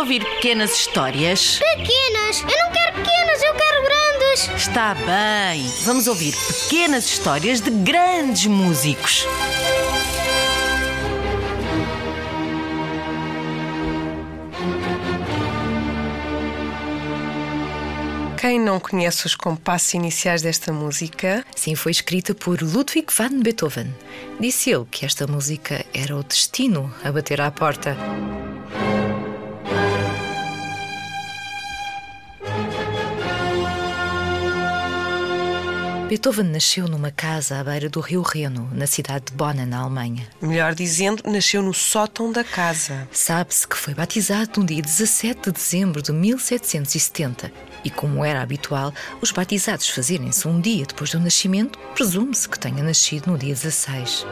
ouvir pequenas histórias? Pequenas! Eu não quero pequenas, eu quero grandes! Está bem. Vamos ouvir pequenas histórias de grandes músicos. Quem não conhece os compassos iniciais desta música? Sim, foi escrita por Ludwig van Beethoven. Disse ele que esta música era o destino a bater à porta. Beethoven nasceu numa casa à beira do rio Reno, na cidade de Bonn, na Alemanha. Melhor dizendo, nasceu no sótão da casa. Sabe-se que foi batizado no dia 17 de dezembro de 1770 e, como era habitual, os batizados fazerem-se um dia depois do nascimento, presume-se que tenha nascido no dia 16.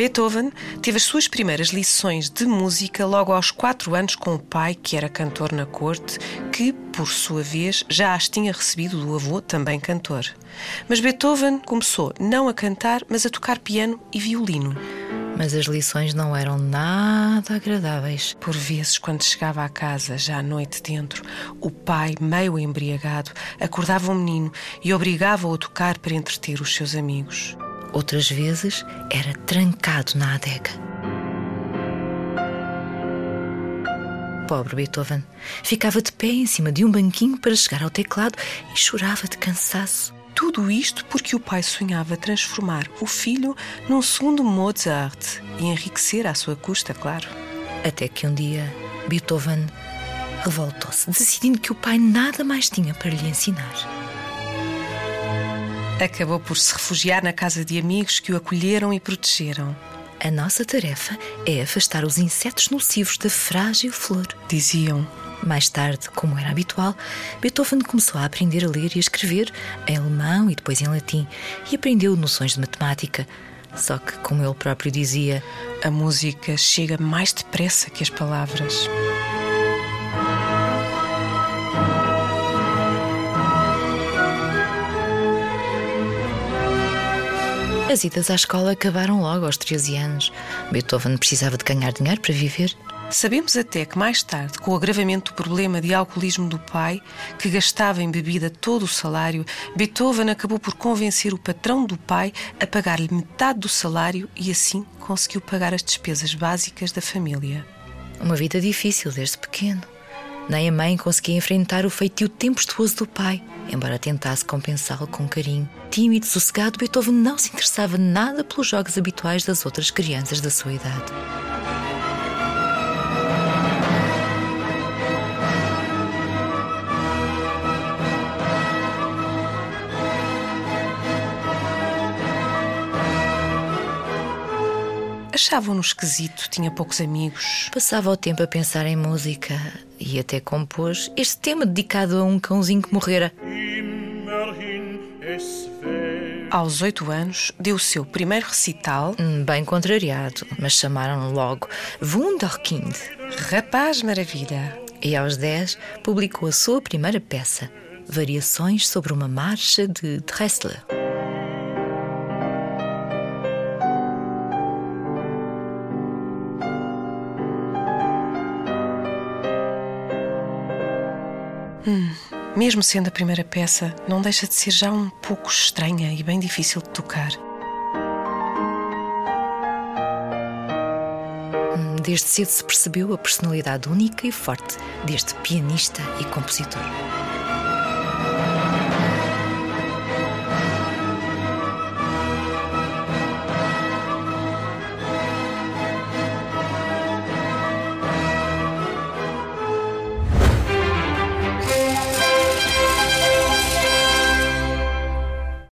Beethoven teve as suas primeiras lições de música logo aos quatro anos com o pai, que era cantor na corte, que, por sua vez, já as tinha recebido do avô, também cantor. Mas Beethoven começou não a cantar, mas a tocar piano e violino. Mas as lições não eram nada agradáveis. Por vezes, quando chegava à casa, já à noite dentro, o pai, meio embriagado, acordava o menino e obrigava-o a tocar para entreter os seus amigos. Outras vezes era trancado na adega. Pobre Beethoven ficava de pé em cima de um banquinho para chegar ao teclado e chorava de cansaço. Tudo isto porque o pai sonhava transformar o filho num segundo Mozart e enriquecer à sua custa, claro. Até que um dia Beethoven revoltou-se, decidindo que o pai nada mais tinha para lhe ensinar. Acabou por se refugiar na casa de amigos que o acolheram e protegeram. A nossa tarefa é afastar os insetos nocivos da frágil flor, diziam. Mais tarde, como era habitual, Beethoven começou a aprender a ler e a escrever em alemão e depois em latim e aprendeu noções de matemática. Só que, como ele próprio dizia, a música chega mais depressa que as palavras. As idas à escola acabaram logo aos 13 anos. Beethoven precisava de ganhar dinheiro para viver. Sabemos até que mais tarde, com o agravamento do problema de alcoolismo do pai, que gastava em bebida todo o salário, Beethoven acabou por convencer o patrão do pai a pagar-lhe metade do salário e assim conseguiu pagar as despesas básicas da família. Uma vida difícil desde pequeno. Nem a mãe conseguia enfrentar o feitio tempestuoso do pai, embora tentasse compensá-lo com carinho. Tímido, sossegado, Beethoven não se interessava nada pelos jogos habituais das outras crianças da sua idade. Achavam-no esquisito, tinha poucos amigos. Passava o tempo a pensar em música e até compôs este tema dedicado a um cãozinho que morrera. Aos oito anos, deu o seu primeiro recital. Hum, bem contrariado, mas chamaram-no logo Wunderkind. Rapaz Maravilha. E aos dez, publicou a sua primeira peça, Variações sobre uma Marcha de Dressler. Hum, mesmo sendo a primeira peça, não deixa de ser já um pouco estranha e bem difícil de tocar. Desde cedo se percebeu a personalidade única e forte deste pianista e compositor.